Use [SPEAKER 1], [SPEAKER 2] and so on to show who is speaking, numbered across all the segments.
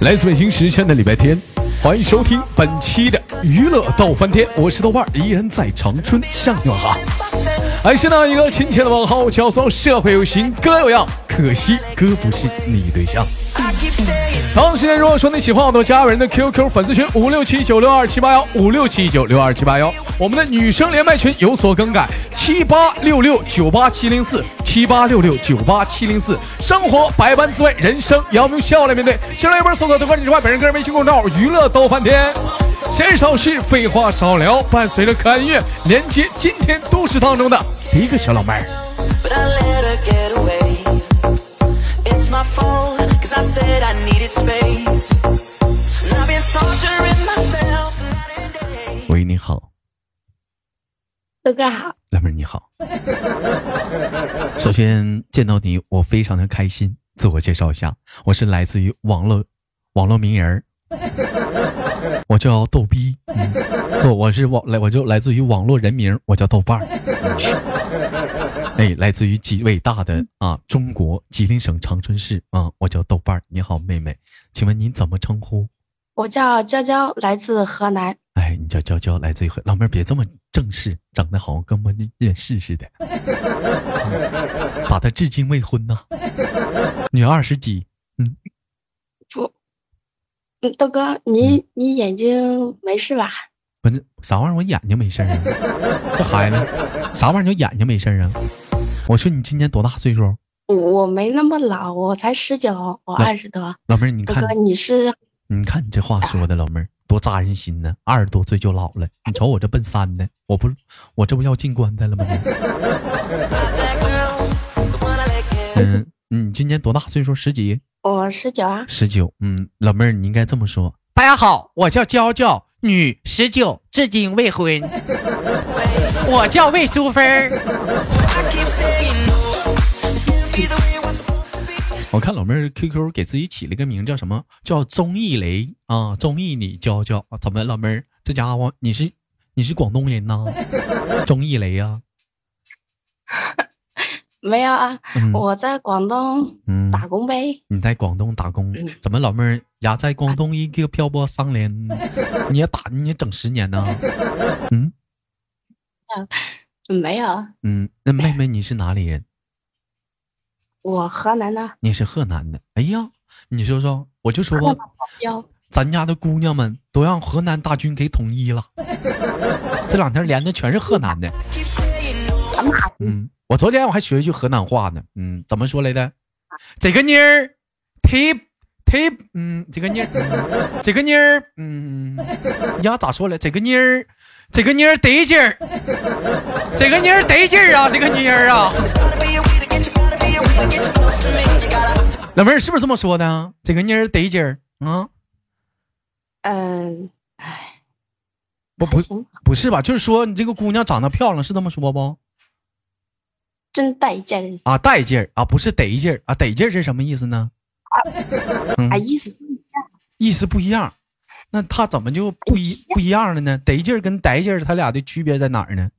[SPEAKER 1] 来自北京时间的礼拜天，欢迎收听本期的娱乐逗翻天，我是豆瓣，依然在长春向你问好。还是那一个亲切的问候，叫做社会有型哥有样，可惜哥不是你对象。同时间，如果说你喜欢我的，加人的 QQ 粉丝群五六七九六二七八幺五六七九六二七八幺，我们的女生连麦群有所更改，七八六六九八七零四七八六六九八七零四。生活百般滋味，人生要用笑来面对。新浪微博搜索“豆哥你之外”，本人个人微信公众号“娱乐逗翻天”。闲言少叙，废话少聊，伴随着可爱音乐，连接今天都市当中的第一个小老妹儿。喂，你好，
[SPEAKER 2] 豆哥好，
[SPEAKER 1] 老妹你好。首先见到你，我非常的开心。自我介绍一下，我是来自于网络网络名人，我叫逗逼。嗯不，我是网来，我就来自于网络人名，我叫豆瓣儿。哎，来自于极伟大的啊中国吉林省长春市啊，我叫豆瓣儿。你好，妹妹，请问您怎么称呼？
[SPEAKER 2] 我叫娇娇，来自河南。
[SPEAKER 1] 哎，你叫娇娇，来自于河老妹儿，别这么正式，长得好像跟我们认识似的。嗯咋的？至今未婚呢？女二十几？嗯，
[SPEAKER 2] 不，嗯，豆哥，你你眼睛没事吧？
[SPEAKER 1] 不是啥玩意儿？我眼睛没事儿啊。这孩子，啥玩意儿叫眼睛没事儿啊？我说你今年多大岁数？
[SPEAKER 2] 我我没那么老，我才十九，我二十多。
[SPEAKER 1] 老妹儿，你看
[SPEAKER 2] 你是
[SPEAKER 1] 你看你这话说的，老妹儿 多扎人心呢。二十多岁就老了，你瞅我这奔三的，我不，我这不要进棺材了吗？嗯，你今年多大岁数？十几？
[SPEAKER 2] 我十九啊？
[SPEAKER 1] 十九。嗯，老妹儿，你应该这么说。大家好，我叫娇娇，女，十九，至今未婚。我叫魏淑芬儿。我看老妹儿 QQ 给自己起了个名叫什么？叫钟意雷啊，钟意你娇娇啊？怎么老妹儿这家伙你是你是广东人呐？钟意雷呀、
[SPEAKER 2] 没有啊，
[SPEAKER 1] 嗯
[SPEAKER 2] 我在广东
[SPEAKER 1] 嗯，
[SPEAKER 2] 打工呗。
[SPEAKER 1] 你在广东打工
[SPEAKER 2] 嗯，
[SPEAKER 1] 怎么老妹儿呀在广东一个漂泊三年，你也打你也整十年呢？嗯
[SPEAKER 2] 没有，
[SPEAKER 1] 嗯，那妹妹你是哪里人？
[SPEAKER 2] 我河南的
[SPEAKER 1] 你是河南的。哎呀，你说说，我就说吧，咱家的姑娘们都让河南大军给统一了，这两天连的全是河南的。嗯，我昨天我还学一句河南话呢。嗯，怎么说来的？这个妮儿忒忒嗯，这个妮儿，嗯这个妮儿，嗯，呀咋说来？这个妮儿，这个妮儿得劲儿，这个妮儿得劲儿啊，这个妮儿啊。老妹儿是不是这么说的啊？这个妮儿得劲儿啊？
[SPEAKER 2] 嗯，哎，
[SPEAKER 1] 不不不是吧？就是说你这个姑娘长得漂亮，是这么说不？
[SPEAKER 2] 真带劲儿
[SPEAKER 1] 啊，带劲儿啊，不是得劲儿啊，得劲儿是什么意思呢？嗯
[SPEAKER 2] 啊！意思不一样。
[SPEAKER 1] 意思不一样，那他怎么就不一不一样了呢？得劲儿跟带劲儿，他俩的区别在哪儿呢？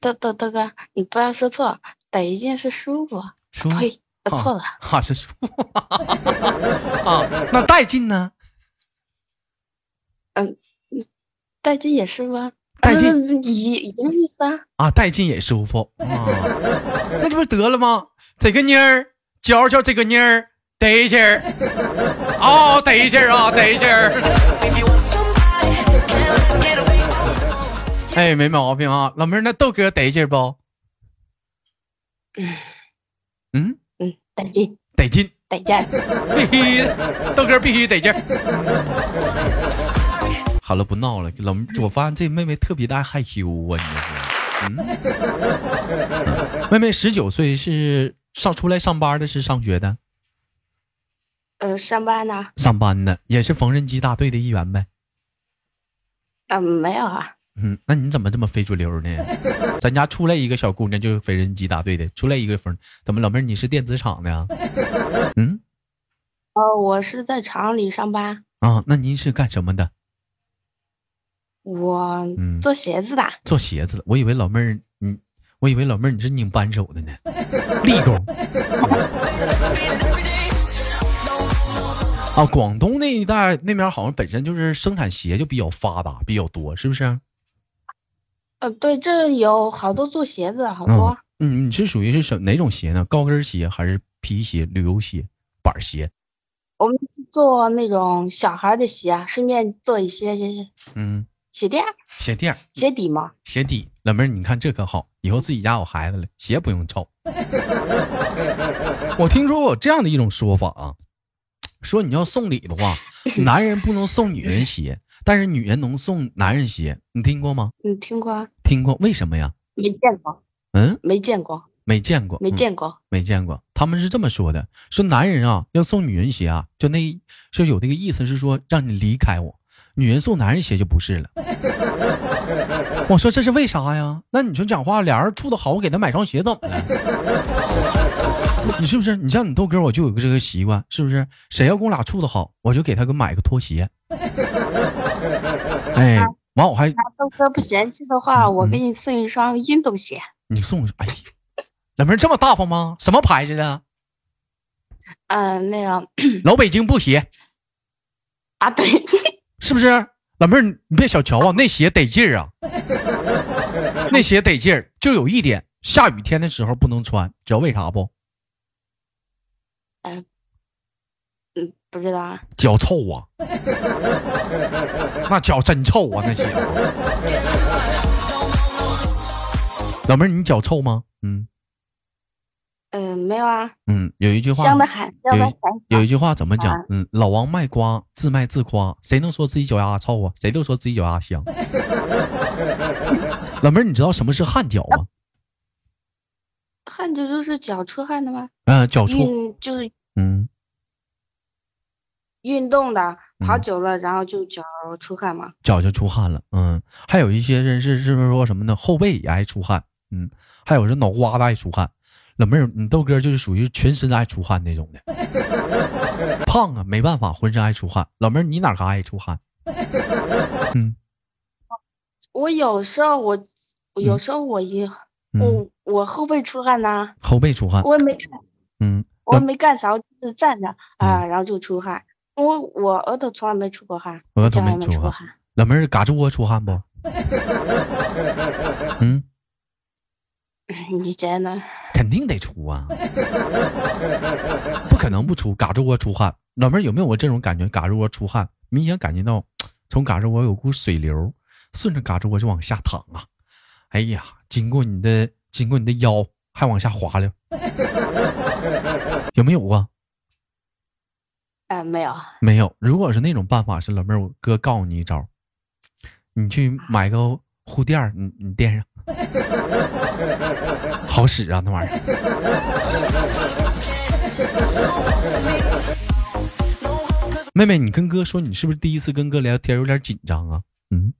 [SPEAKER 2] 豆豆豆哥，你不要说错，得劲是舒服。
[SPEAKER 1] 舒服
[SPEAKER 2] 呸，我错了。
[SPEAKER 1] 啊，是舒服啊，那带劲呢？
[SPEAKER 2] 嗯带劲也是吗？
[SPEAKER 1] 带劲
[SPEAKER 2] 嗯一一个意思啊。
[SPEAKER 1] 啊，带劲也舒服啊，那这不是得了吗？这个妮儿教教这个妮儿得劲儿，哦，得劲儿啊，得劲儿。哎，没毛病啊，老妹儿，那豆哥得劲儿不？
[SPEAKER 2] 嗯
[SPEAKER 1] 嗯，
[SPEAKER 2] 嗯，得劲，
[SPEAKER 1] 得劲，
[SPEAKER 2] 得劲儿。
[SPEAKER 1] 必须豆哥必须得劲儿。好了，不闹了，老，我发现这妹妹特别的爱害羞啊，你这是？嗯，嗯妹妹十九岁是上出来上班的，是上学的，
[SPEAKER 2] 呃，上班呢？
[SPEAKER 1] 上班呢，也是缝纫机大队的一员呗。
[SPEAKER 2] 嗯，没有啊。
[SPEAKER 1] 嗯，那你怎么这么非主流呢？咱家出来一个小姑娘就是缝纫机大队的，出来一个缝，怎么老妹儿你是电子厂的呀？嗯
[SPEAKER 2] 哦，我是在厂里上班，
[SPEAKER 1] 啊，那您是干什么的？
[SPEAKER 2] 我
[SPEAKER 1] 嗯
[SPEAKER 2] 做鞋子的。
[SPEAKER 1] 做鞋子的，我以为老妹儿你，我以为老妹儿你是拧扳手的呢，立工。啊，广东那一带那边好像本身就是生产鞋就比较发达，比较多，是不是？
[SPEAKER 2] 呃，对，这有好多做鞋子，好多。
[SPEAKER 1] 嗯，你是属于是什哪种鞋呢？高跟鞋还是皮鞋、旅游鞋、板鞋？
[SPEAKER 2] 我们做那种小孩的鞋，顺便做一些
[SPEAKER 1] 嗯
[SPEAKER 2] 鞋垫、
[SPEAKER 1] 鞋垫、
[SPEAKER 2] 鞋底嘛。
[SPEAKER 1] 鞋底，老妹儿，你看这可好，以后自己家有孩子了，鞋不用臭。我听说过这样的一种说法啊，说你要送礼的话，男人不能送女人鞋，但是女人能送男人鞋，你听过吗？
[SPEAKER 2] 嗯，听过。
[SPEAKER 1] 听过？为什么呀？
[SPEAKER 2] 没见过。
[SPEAKER 1] 嗯，
[SPEAKER 2] 没见过。
[SPEAKER 1] 没见过，
[SPEAKER 2] 没见过，
[SPEAKER 1] 没见过。他们是这么说的：说男人啊要送女人鞋啊，就那就有那个意思是说让你离开我；女人送男人鞋就不是了。我说这是为啥呀？那你说讲话，俩人处的好，我给他买双鞋怎么了？你是不是？你像你豆哥，我就有个这个习惯，是不是？谁要跟我俩处的好，我就给他个买个拖鞋。哎，完我还
[SPEAKER 2] 豆哥不嫌弃的话，我给你送一双运动鞋。
[SPEAKER 1] 你送？哎呀。老妹儿这么大方吗？什么牌子的？
[SPEAKER 2] 嗯，那个
[SPEAKER 1] 老北京布鞋
[SPEAKER 2] 啊，对，
[SPEAKER 1] 是不是？老妹儿，你别小瞧啊，那鞋得劲儿啊，那鞋得劲儿。就有一点，下雨天的时候不能穿，知道为啥不？
[SPEAKER 2] 嗯嗯，不知道啊。
[SPEAKER 1] 脚臭啊，那脚真臭啊，那鞋。老妹儿，你脚臭吗？嗯。
[SPEAKER 2] 嗯，没有啊。
[SPEAKER 1] 嗯，有一句话，
[SPEAKER 2] 香的很，
[SPEAKER 1] 有一句话怎么讲？嗯，老王卖瓜，自卖自夸。谁能说自己脚丫臭啊？谁都说自己脚丫香。老妹儿，你知道什么是汗脚吗？
[SPEAKER 2] 汗脚就是脚出汗的吗？
[SPEAKER 1] 嗯，脚出
[SPEAKER 2] 就是
[SPEAKER 1] 嗯，
[SPEAKER 2] 运动的跑久了，然后就脚出汗嘛。
[SPEAKER 1] 脚就出汗了。嗯，还有一些人是是不是说什么呢？后背也爱出汗。嗯，还有是脑瓜子爱出汗。老妹儿，你豆哥就是属于全身爱出汗那种的，胖啊，没办法，浑身爱出汗。老妹儿，你哪嘎爱出汗？嗯，
[SPEAKER 2] 我有时候我，有时候我一我我后背出汗呐，
[SPEAKER 1] 后背出汗，
[SPEAKER 2] 我也没干，
[SPEAKER 1] 嗯，
[SPEAKER 2] 我没干啥，就是站着啊，然后就出汗。我我额头从来没出过汗，
[SPEAKER 1] 额头没
[SPEAKER 2] 出过汗。
[SPEAKER 1] 老妹儿，嘎吱窝出汗不？嗯。
[SPEAKER 2] 你真的
[SPEAKER 1] 肯定得出啊，不可能不出，嘎吱窝出汗。老妹儿有没有我这种感觉？嘎吱窝出汗，明显感觉到从嘎吱窝有股水流顺着嘎吱窝就往下淌啊！哎呀，经过你的，经过你的腰还往下滑溜，有没有啊？
[SPEAKER 2] 哎，没有，
[SPEAKER 1] 没有。如果是那种办法，是老妹儿，我哥告诉你一招，你去买个护垫你你垫上。好使啊，那玩意儿！妹妹，你跟哥说，你是不是第一次跟哥聊天，有点紧张啊？
[SPEAKER 2] 嗯，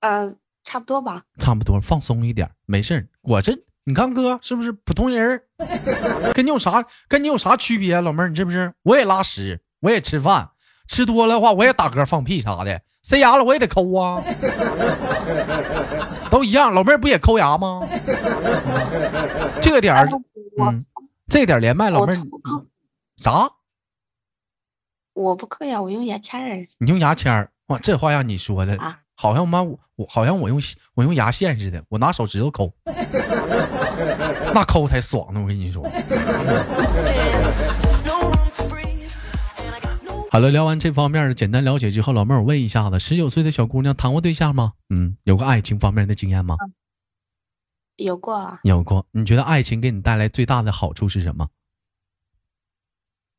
[SPEAKER 2] 呃，差不多吧。
[SPEAKER 1] 差不多，放松一点，没事我这，你看哥是不是普通人？跟你有啥，跟你有啥区别？老妹儿，你是不是？我也拉屎，我也吃饭，吃多了的话，我也打嗝放屁啥的。塞牙了，我也得抠啊，都一样。老妹儿不也抠牙吗？这个点儿，嗯，这点连麦，老妹儿，啥？
[SPEAKER 2] 我不抠呀，我用牙签儿。
[SPEAKER 1] 你用牙签儿？哇，这话让你说的，好像妈我我好像我用我用牙线似的，我拿手指头抠，那抠才爽呢。我跟你说。好了，聊完这方面的简单了解之后，老妹儿，我问一下子，十九岁的小姑娘谈过对象吗？嗯，有过爱情方面的经验吗？
[SPEAKER 2] 有过，
[SPEAKER 1] 有过。你觉得爱情给你带来最大的好处是什么？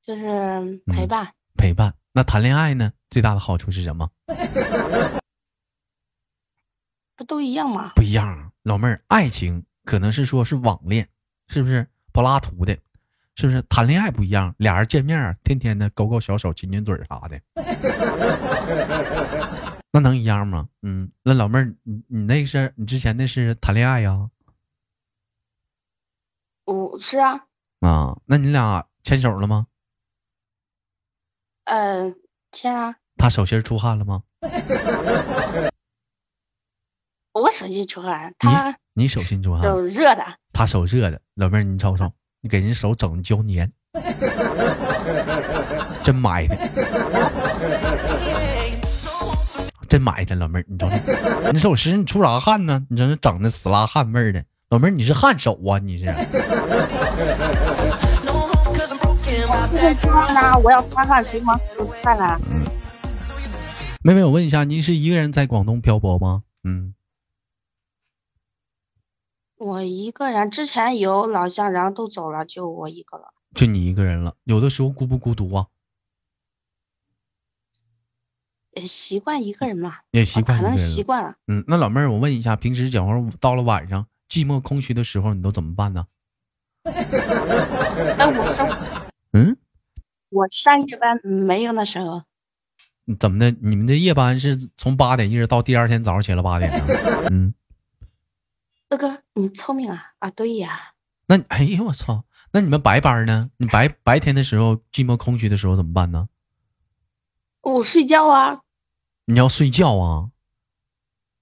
[SPEAKER 2] 就是陪伴。
[SPEAKER 1] 陪伴。那谈恋爱呢？最大的好处是什么？
[SPEAKER 2] 不都一样吗？
[SPEAKER 1] 不一样，老妹儿，爱情可能是说是网恋，是不是柏拉图的？是不是谈恋爱不一样？俩人见面，天天的勾勾小手、亲亲嘴啥的，那能一样吗？嗯，那老妹儿，你你那是你之前那是谈恋爱呀？
[SPEAKER 2] 我是啊。
[SPEAKER 1] 啊，那你俩牵手了吗？
[SPEAKER 2] 嗯，牵啊。
[SPEAKER 1] 他手心出汗了吗？
[SPEAKER 2] 我手心出汗，他
[SPEAKER 1] 你手心出汗，
[SPEAKER 2] 手热的，
[SPEAKER 1] 他手热的。老妹儿，你瞅瞅。你给人手整胶粘，真埋汰，真埋汰，老妹儿，你瞅瞅，你手湿你出啥汗呢？你这是整的死拉汗味儿的，老妹儿你是汗手啊？你是？
[SPEAKER 2] 我要擦汗，谁忙谁干了？
[SPEAKER 1] 妹妹，我问一下，您是一个人在广东漂泊吗？嗯。
[SPEAKER 2] 我一个人，之前有老乡，然后都走了，就我一个了。
[SPEAKER 1] 就你一个人了，有的时候孤不孤独啊？
[SPEAKER 2] 也习惯一个人嘛，
[SPEAKER 1] 也习惯，
[SPEAKER 2] 可能习惯了。
[SPEAKER 1] 嗯，那老妹儿，我问一下，平时讲话到了晚上寂寞空虚的时候，你都怎么办呢？
[SPEAKER 2] 那，我上，
[SPEAKER 1] 嗯，
[SPEAKER 2] 我上夜班没有那时候。
[SPEAKER 1] 怎么的？你们这夜班是从八点一直到第二天早上起来八点呢？嗯。
[SPEAKER 2] 哥哥，你聪明啊！啊，对呀。
[SPEAKER 1] 那哎呀，我操！那你们白班呢？你白白天的时候寂寞空虚的时候怎么办呢？
[SPEAKER 2] 我睡觉啊。
[SPEAKER 1] 你要睡觉啊？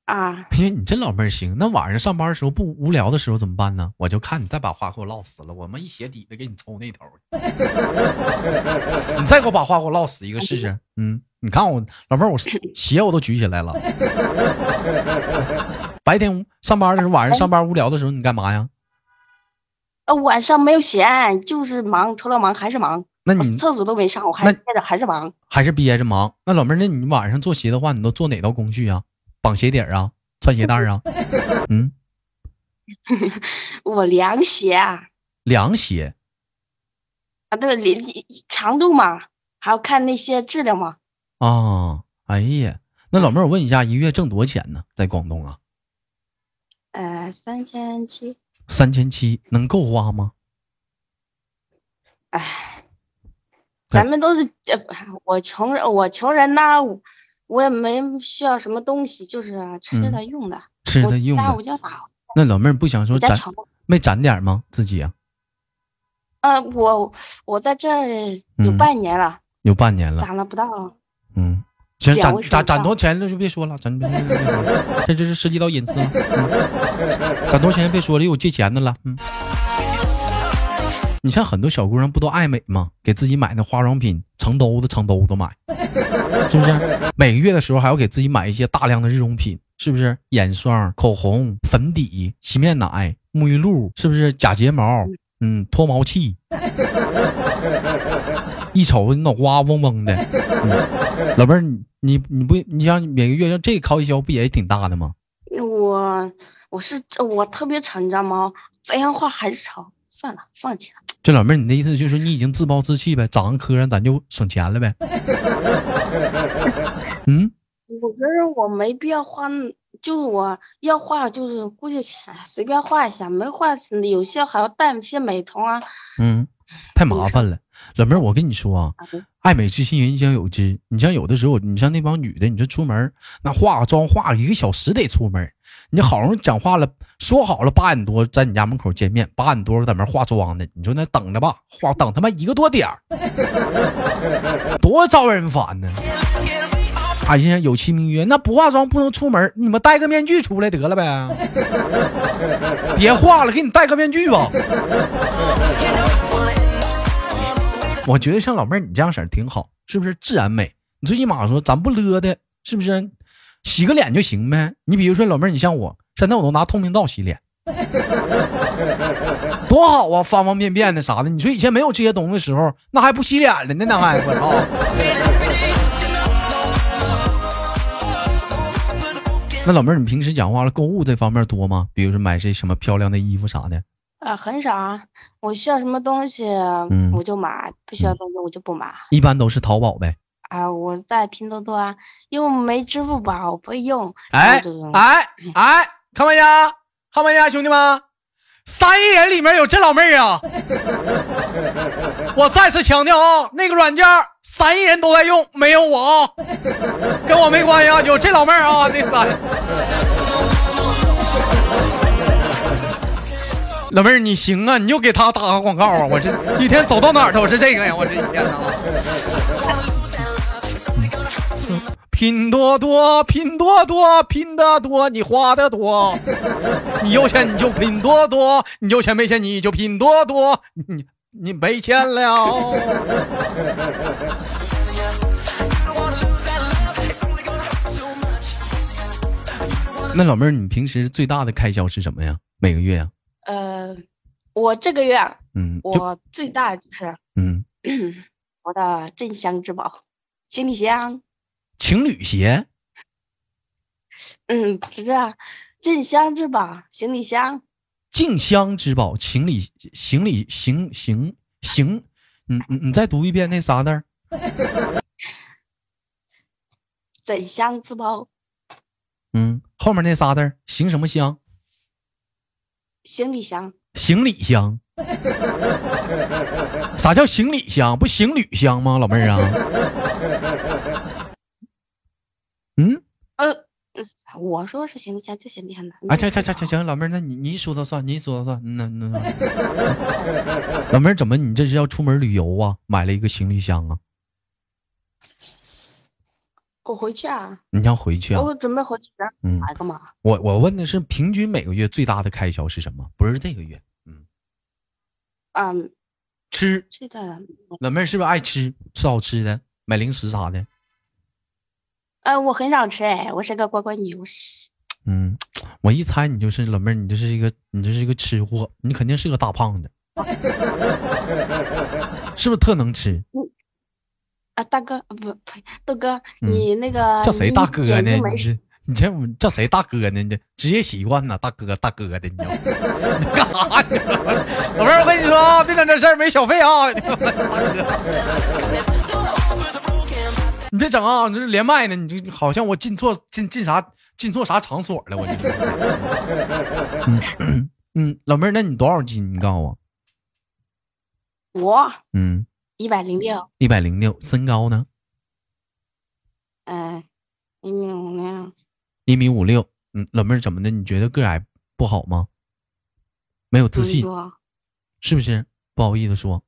[SPEAKER 2] 啊。
[SPEAKER 1] 哎呀，你这老妹儿行。那晚上上班的时候不无聊的时候怎么办呢？我就看你再把话给我唠死了，我们一鞋底子给你抽那头。你再给我把话给我唠死一个试试。嗯，你看我老妹儿，我鞋我都举起来了。白天上班的时候，晚上上班无聊的时候，你干嘛呀？
[SPEAKER 2] 呃，晚上没有闲，就是忙，除了忙还是忙。
[SPEAKER 1] 那你
[SPEAKER 2] 厕所都没上，我还憋着，还是忙，
[SPEAKER 1] 还是憋着忙。那老妹儿，那你晚上做鞋的话，你都做哪道工序啊？绑鞋底啊，穿鞋带啊？嗯，
[SPEAKER 2] 我凉鞋啊。
[SPEAKER 1] 凉鞋。
[SPEAKER 2] 啊，对，长度嘛，还要看那些质量嘛。
[SPEAKER 1] 啊，哎呀，那老妹儿，我问一下，一月挣多少钱呢？在广东啊？
[SPEAKER 2] 呃，三千七，
[SPEAKER 1] 三千七能够花吗？
[SPEAKER 2] 哎，咱们都是这，我穷人，我穷人呐，我也没需要什么东西，就是吃的用的，
[SPEAKER 1] 吃的用的。那老妹儿不想说攒，没攒点吗？自己啊？
[SPEAKER 2] 呃，我我在这有半年了，
[SPEAKER 1] 有半年了，
[SPEAKER 2] 攒了不到，
[SPEAKER 1] 嗯。行，攒攒攒多少钱那就别说了，咱别这这是涉及到隐私了。攒多少钱别说了，有借钱的了。嗯，你像很多小姑娘不都爱美吗？给自己买那化妆品，成兜子成兜子买，是不是？每个月的时候还要给自己买一些大量的日用品，是不是？眼霜、口红、粉底、洗面奶、沐浴露，是不是？假睫毛，嗯，脱毛器。一瞅你脑瓜嗡嗡的，老妹儿，你你不你像每个月像这开销不也挺大的吗？
[SPEAKER 2] 我我是我特别丑，你知道吗？这样话还是丑，算了，放弃了。
[SPEAKER 1] 这老妹儿，你的意思就是你已经自暴自弃呗？长个磕碜，咱就省钱了呗？嗯，
[SPEAKER 2] 我觉得我没必要花，就是我要画，就是估计随便画一下，没画有些还要带一些美瞳啊。
[SPEAKER 1] 嗯。太麻烦了，老妹儿，我跟你说啊，爱美之心，人皆有之。你像有的时候，你像那帮女的，你这出门那化个妆，化一个小时得出门。你好容易讲话了，说好了八点多在你家门口见面，八点多在那化妆的，你说那等着吧，化等他妈一个多点儿，多招人烦呢。哎呀，有其名曰那不化妆不能出门，你们戴个面具出来得了呗，别化了，给你戴个面具吧。我觉得像老妹儿你这样式挺好，是不是自然美？你最起码说咱不勒的，是不是？洗个脸就行呗。你比如说老妹儿，你像我，现在我都拿透明皂洗脸，多好啊，方方便便的啥的。你说以前没有这些东西的时候，那还不洗脸了呢？那还我操！那老妹儿，你平时讲话了，购物这方面多吗？比如说买些什么漂亮的衣服啥的？
[SPEAKER 2] 啊，很少啊。我需要什么东西，嗯，我就买；不需要东西，我就不买。
[SPEAKER 1] 一般都是淘宝呗。
[SPEAKER 2] 啊，我在拼多多啊，因为没支付宝，我不会用。
[SPEAKER 1] 哎哎哎，看没呀？看没呀，兄弟们！三亿人里面有这老妹儿啊！我再次强调啊，那个软件三亿人都在用，没有我啊，跟我没关系啊，有这老妹儿啊，那三。老妹儿，你行啊，你就给他打个广告啊！我这一天走到哪儿都是这个呀，我这一天呐。拼多多，拼多多，拼得多，你花的多。你有钱你就拼多多，你有钱没钱你就拼多多。你你没钱了。那老妹儿，你平时最大的开销是什么呀？每个月呀？
[SPEAKER 2] 我这个月，
[SPEAKER 1] 嗯，
[SPEAKER 2] 我最大的就是，
[SPEAKER 1] 嗯，
[SPEAKER 2] 我的镇箱之宝，行李箱。
[SPEAKER 1] 情侣鞋？
[SPEAKER 2] 嗯，不是，镇箱之宝，行李箱。
[SPEAKER 1] 静香之宝，行李行李行行行，你你你再读一遍那仨字儿。
[SPEAKER 2] 镇箱之宝。
[SPEAKER 1] 嗯，后面那仨字儿，行什么香？
[SPEAKER 2] 行李箱。
[SPEAKER 1] 行李箱。啥叫行李箱？不行旅箱吗，老妹儿
[SPEAKER 2] 啊？嗯。呃。我说是行李箱，就行李箱的。
[SPEAKER 1] 啊，行行行行行，老妹儿，那你你说的算，你说的算。那那老妹儿怎么？你这是要出门旅游啊？买了一个行李箱啊？
[SPEAKER 2] 我回去啊。
[SPEAKER 1] 你要回去啊？
[SPEAKER 2] 我准备回去买个嘛。
[SPEAKER 1] 我我问的是平均每个月最大的开销是什么？不是这个月。嗯。
[SPEAKER 2] 嗯。
[SPEAKER 1] 吃。
[SPEAKER 2] 是的。
[SPEAKER 1] 老妹儿是不是爱吃？吃好吃的，买零食啥的。
[SPEAKER 2] 哎，我很想吃哎，我是个乖乖女。
[SPEAKER 1] 嗯，我一猜你就是老妹儿，你就是一个你就是一个吃货，你肯定是个大胖子，是不是特能吃？
[SPEAKER 2] 啊，大哥，不呸，豆哥，你那个
[SPEAKER 1] 叫谁大哥呢？你这你这叫谁大哥呢？你职业习惯呢？大哥大哥的，你知道吗干啥呢？老妹儿，我跟你说啊，别整这事儿，没小费啊！大哥。你别整啊！你这是连麦呢，你这好像我进错进进啥进错啥场所了，我这。嗯嗯，老妹儿，那你多少斤？你告诉我。
[SPEAKER 2] 我
[SPEAKER 1] 嗯，
[SPEAKER 2] 一百零六。
[SPEAKER 1] 一百零六，身高呢？
[SPEAKER 2] 嗯，一米五六。
[SPEAKER 1] 一米五六，嗯，老妹儿怎么的？你觉得个矮不好吗？没有自信，是不是？不好意思说。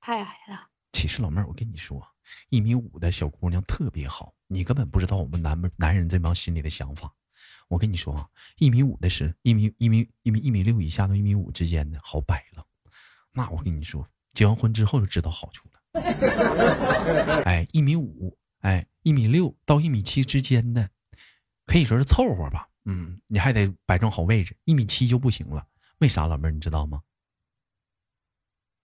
[SPEAKER 2] 太矮了。
[SPEAKER 1] 其实老妹儿，我跟你说，一米五的小姑娘特别好，你根本不知道我们男们男人这帮心里的想法。我跟你说啊，一米五的是一米一米一米一米六以下到一米五之间的好摆了，那我跟你说，结完婚之后就知道好处了。哎，一米五，哎，一米六到一米七之间的，可以说是凑合吧。嗯，你还得摆正好位置，一米七就不行了。为啥，老妹儿你知道吗？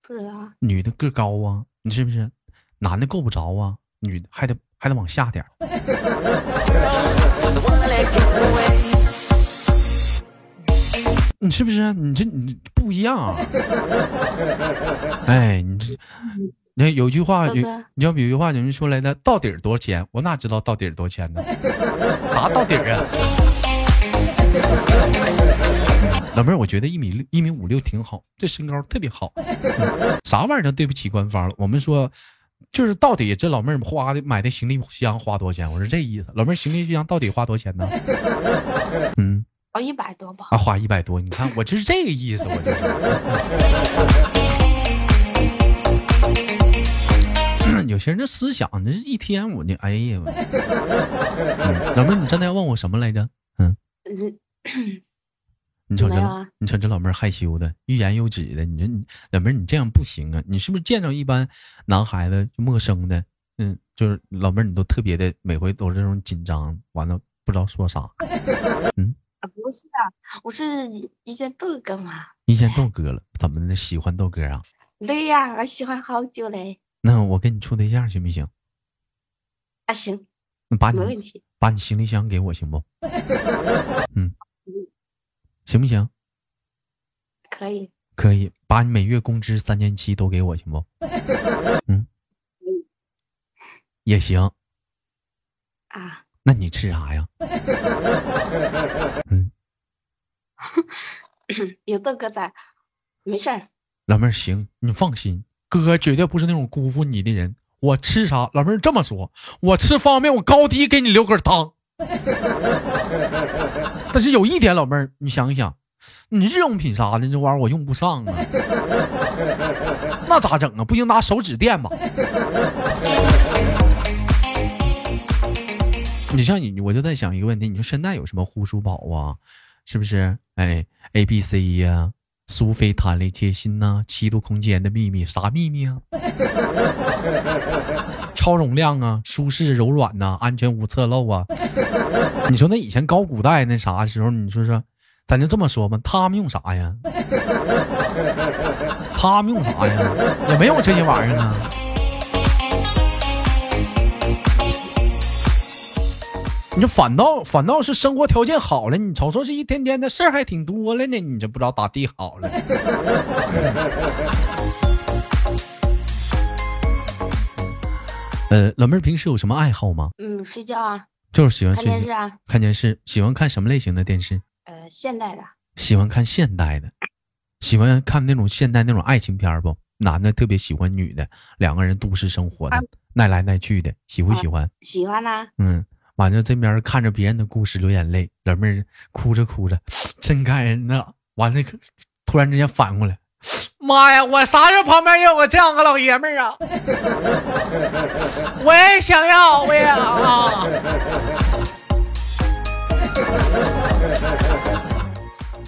[SPEAKER 2] 不知道。
[SPEAKER 1] 女的个高啊。你是不是男的够不着啊？女的还得还得往下点 你是不是？你这你不一样。哎，你这那有句话，有你要有句话，有人说来的，到底多少钱？我哪知道到底多少钱呢？啥到底啊？老妹儿，我觉得一米六、一米五六挺好，这身高特别好。啥玩意儿都对不起官方了。我们说，就是到底这老妹儿花的买的行李箱花多少钱？我是这意思。老妹儿，行李箱到底花多少钱呢？嗯，
[SPEAKER 2] 哦，一百多吧。
[SPEAKER 1] 啊，花一百多。你看，我就是这个意思，我就是。有些人的思想，这一天我就哎呀。老妹儿，你刚才要问我什么来着？嗯。你瞅这，你瞅这老妹儿害羞的，欲言又止的。你说你老妹儿，你这样不行啊！你是不是见着一般男孩子就陌生的，嗯，就是老妹儿，你都特别的，每回都是这种紧张，完了不知道说啥。
[SPEAKER 2] 嗯，不是啊，我是遇见豆哥嘛。
[SPEAKER 1] 遇见豆哥了，怎么的？喜欢豆哥啊？
[SPEAKER 2] 对呀，我喜欢好久嘞。
[SPEAKER 1] 那我跟你处对象行不行？
[SPEAKER 2] 啊，行。
[SPEAKER 1] 那把你
[SPEAKER 2] 没问题，
[SPEAKER 1] 把你行李箱给我行不？嗯。行不行？
[SPEAKER 2] 可以，
[SPEAKER 1] 可以把你每月工资三千七都给我，行不？嗯，也行。
[SPEAKER 2] 啊？
[SPEAKER 1] 那你吃啥呀？嗯，
[SPEAKER 2] 有豆哥在，没事儿。
[SPEAKER 1] 老妹儿，行，你放心，哥绝对不是那种辜负你的人。我吃啥？老妹儿这么说，我吃方便，我高低给你留根汤。但是有一点，老妹儿，你想一想，你日用品啥的这玩意儿我用不上啊，那咋整啊？不行，拿手指垫吧。你像你，我就在想一个问题，你说现在有什么护舒宝啊？是不是？哎，A B C 呀，苏菲弹力贴心呐，七度空间的秘密，啥秘密啊？超容量啊，舒适柔软呐，安全无侧漏啊。你说那以前高古代那啥时候，你说说，咱就这么说吧，他们用啥呀？他们用啥呀？也没有这些玩意儿啊。你这反倒反倒是生活条件好了，你瞅瞅这一天天的事儿还挺多了呢，你这不知道咋地好了。呃，老妹儿平时有什么爱好吗？
[SPEAKER 2] 嗯，睡觉啊，
[SPEAKER 1] 就是喜欢睡
[SPEAKER 2] 看电视啊，
[SPEAKER 1] 看电视，喜欢看什么类型的电视？
[SPEAKER 2] 呃，现代的，
[SPEAKER 1] 喜欢看现代的，喜欢看那种现代那种爱情片儿不？男的特别喜欢女的，两个人都市生活的，
[SPEAKER 2] 啊
[SPEAKER 1] 耐来耐去的，喜不喜欢？
[SPEAKER 2] 喜欢呐、
[SPEAKER 1] 嗯，完了这边看着别人的故事流眼泪，老妹儿哭着哭着，真感人呐。完了，突然之间反过来，妈呀，我啥时候旁边有个这样个老爷们儿啊？我也想要，我也想要。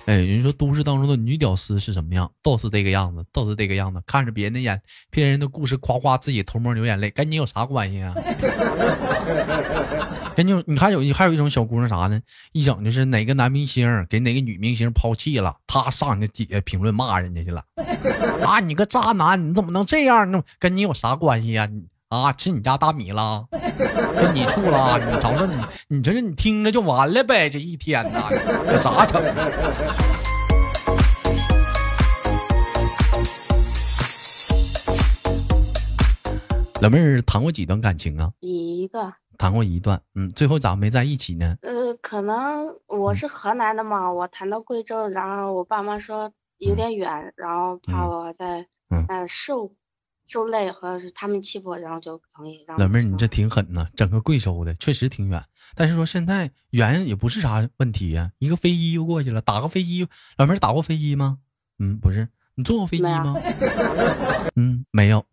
[SPEAKER 1] 哎，人说都市当中的女屌丝是什么样？都是这个样子，都是这个样子。看着别人的眼，别人的故事，夸夸自己偷摸流眼泪，跟你有啥关系啊？跟你有，你看有还有一种小姑娘啥呢？一整就是哪个男明星给哪个女明星抛弃了，她上人家底下评论骂人家去了。啊，你个渣男，你怎么能这样呢？跟你有啥关系呀、你啊，吃你家大米了，跟你处了，你瞅瞅你，你这你听着就完了呗，这一天呐，这咋整？老妹儿谈过几段感情啊？
[SPEAKER 2] 一个，
[SPEAKER 1] 谈过一段，嗯，最后咋没在一起呢？
[SPEAKER 2] 呃，可能我是河南的嘛，我谈到贵州，然后我爸妈说有点远，然后怕
[SPEAKER 1] 嗯
[SPEAKER 2] 我在
[SPEAKER 1] 嗯
[SPEAKER 2] 呃受受累，或者是他们欺负我，然后就不同意。让
[SPEAKER 1] 老妹儿，你这挺狠呐，整个贵州的确实挺远，但是说现在远也不是啥问题呀、一个飞机就过去了，打个飞机，老妹儿打过飞机吗？嗯，不是，你坐过飞机吗？嗯，没有。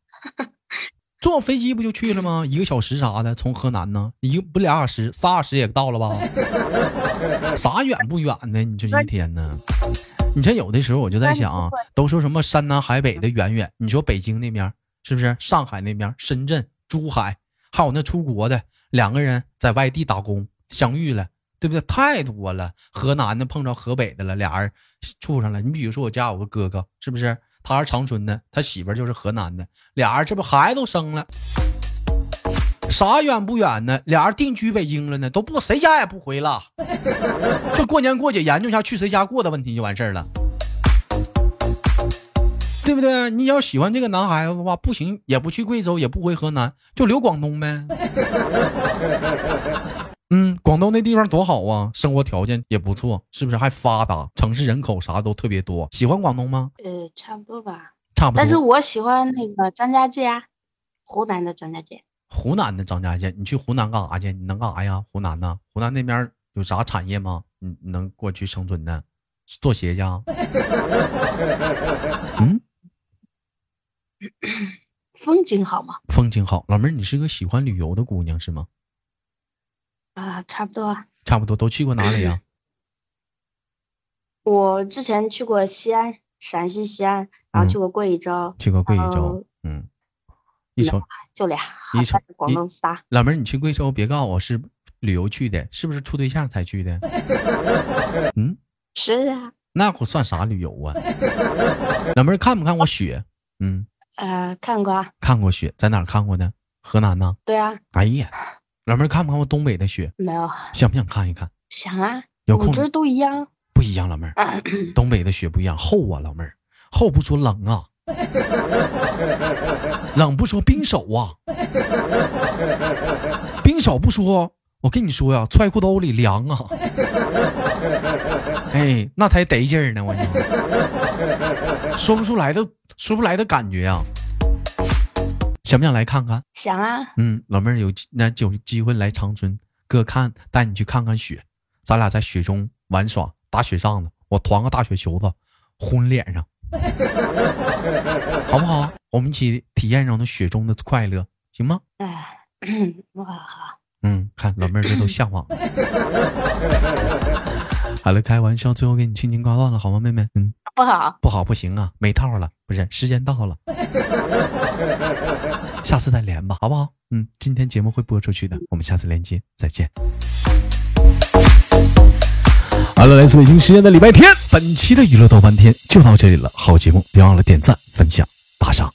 [SPEAKER 1] 坐飞机不就去了吗？一个小时啥的，从河南呢，一个不俩小时，仨小时也到了吧？啥远不远呢？你这一天呢？你像有的时候我就在想啊，都说什么山南海北的远远，你说北京那边是不是？上海那边、深圳、珠海，还有那出国的，两个人在外地打工相遇了，对不对？太多了。河南的碰着河北的了，俩人处上了。你比如说我家有个哥哥，是不是？他是长春的，他媳妇就是河南的，俩人这不孩子都生了。啥远不远呢？俩人定居北京了呢，都不谁家也不回了，就过年过节研究一下去谁家过的问题就完事儿了，对不对？你要喜欢这个男孩子的话，不行也不去贵州，也不回河南，就留广东呗。嗯，广东那地方多好啊，生活条件也不错，是不是？还发达，城市人口啥都特别多。喜欢广东吗？
[SPEAKER 2] 呃，差不多吧。
[SPEAKER 1] 差不多。
[SPEAKER 2] 但是我喜欢那个张家界啊，湖南的张家界。
[SPEAKER 1] 湖南的张家界，你去湖南干啥去？你能干啥呀？湖南呢？湖南那边有啥产业吗？你你能过去生存呢？做鞋去啊？嗯，
[SPEAKER 2] 风景好吗？
[SPEAKER 1] 风景好。老妹儿，你是个喜欢旅游的姑娘是吗？
[SPEAKER 2] 啊，差不多啊。
[SPEAKER 1] 差不多都去过哪里呀？
[SPEAKER 2] 我之前去过西安，陕西西安，然后去过贵州，
[SPEAKER 1] 去过贵州
[SPEAKER 2] 哦，
[SPEAKER 1] 嗯，一瞅
[SPEAKER 2] 就俩，
[SPEAKER 1] 一瞅
[SPEAKER 2] 广东仨。
[SPEAKER 1] 老妹儿，你去贵州别告诉我是旅游去的，是不是处对象才去的？嗯，
[SPEAKER 2] 是啊，
[SPEAKER 1] 那可算啥旅游啊？老妹儿看不看我雪？嗯，
[SPEAKER 2] 呃，看过啊，
[SPEAKER 1] 看过雪，在哪儿看过呢？河南呢？
[SPEAKER 2] 对啊，
[SPEAKER 1] 哎呀，老妹儿看没看过东北的雪？
[SPEAKER 2] 没有
[SPEAKER 1] 想不想看一看？
[SPEAKER 2] 想啊，
[SPEAKER 1] 有空
[SPEAKER 2] 我觉得都一样。
[SPEAKER 1] 不一样，老妹儿，
[SPEAKER 2] 啊
[SPEAKER 1] 东北的雪不一样，厚啊，老妹儿，厚不说冷啊，冷不说冰手啊，冰手不说，我跟你说呀，揣裤兜里凉啊，哎，那才得劲儿呢，我跟你说，说不出来的，说不出来的感觉啊。想不想来看看？
[SPEAKER 2] 想啊，
[SPEAKER 1] 嗯，老妹儿有机那有机会来长春，哥看带你去看看雪，咱俩在雪中玩耍，打雪仗子，我团个大雪球子轰脸上，好不好？我们一起体验上那雪中的快乐，行吗？
[SPEAKER 2] 哎，哇好，
[SPEAKER 1] 嗯，看老妹儿这都向往。好了，开玩笑，最后给你轻轻挂断了，好吗，妹妹？嗯，
[SPEAKER 2] 不好，
[SPEAKER 1] 不好，不行啊，没套了，不是，时间到了，下次再连吧，好不好？嗯，今天节目会播出去的，我们下次连接，再见。好了，来自北京时间的礼拜天，本期的娱乐逗翻天就到这里了。好节目，别忘了点赞、分享、打赏。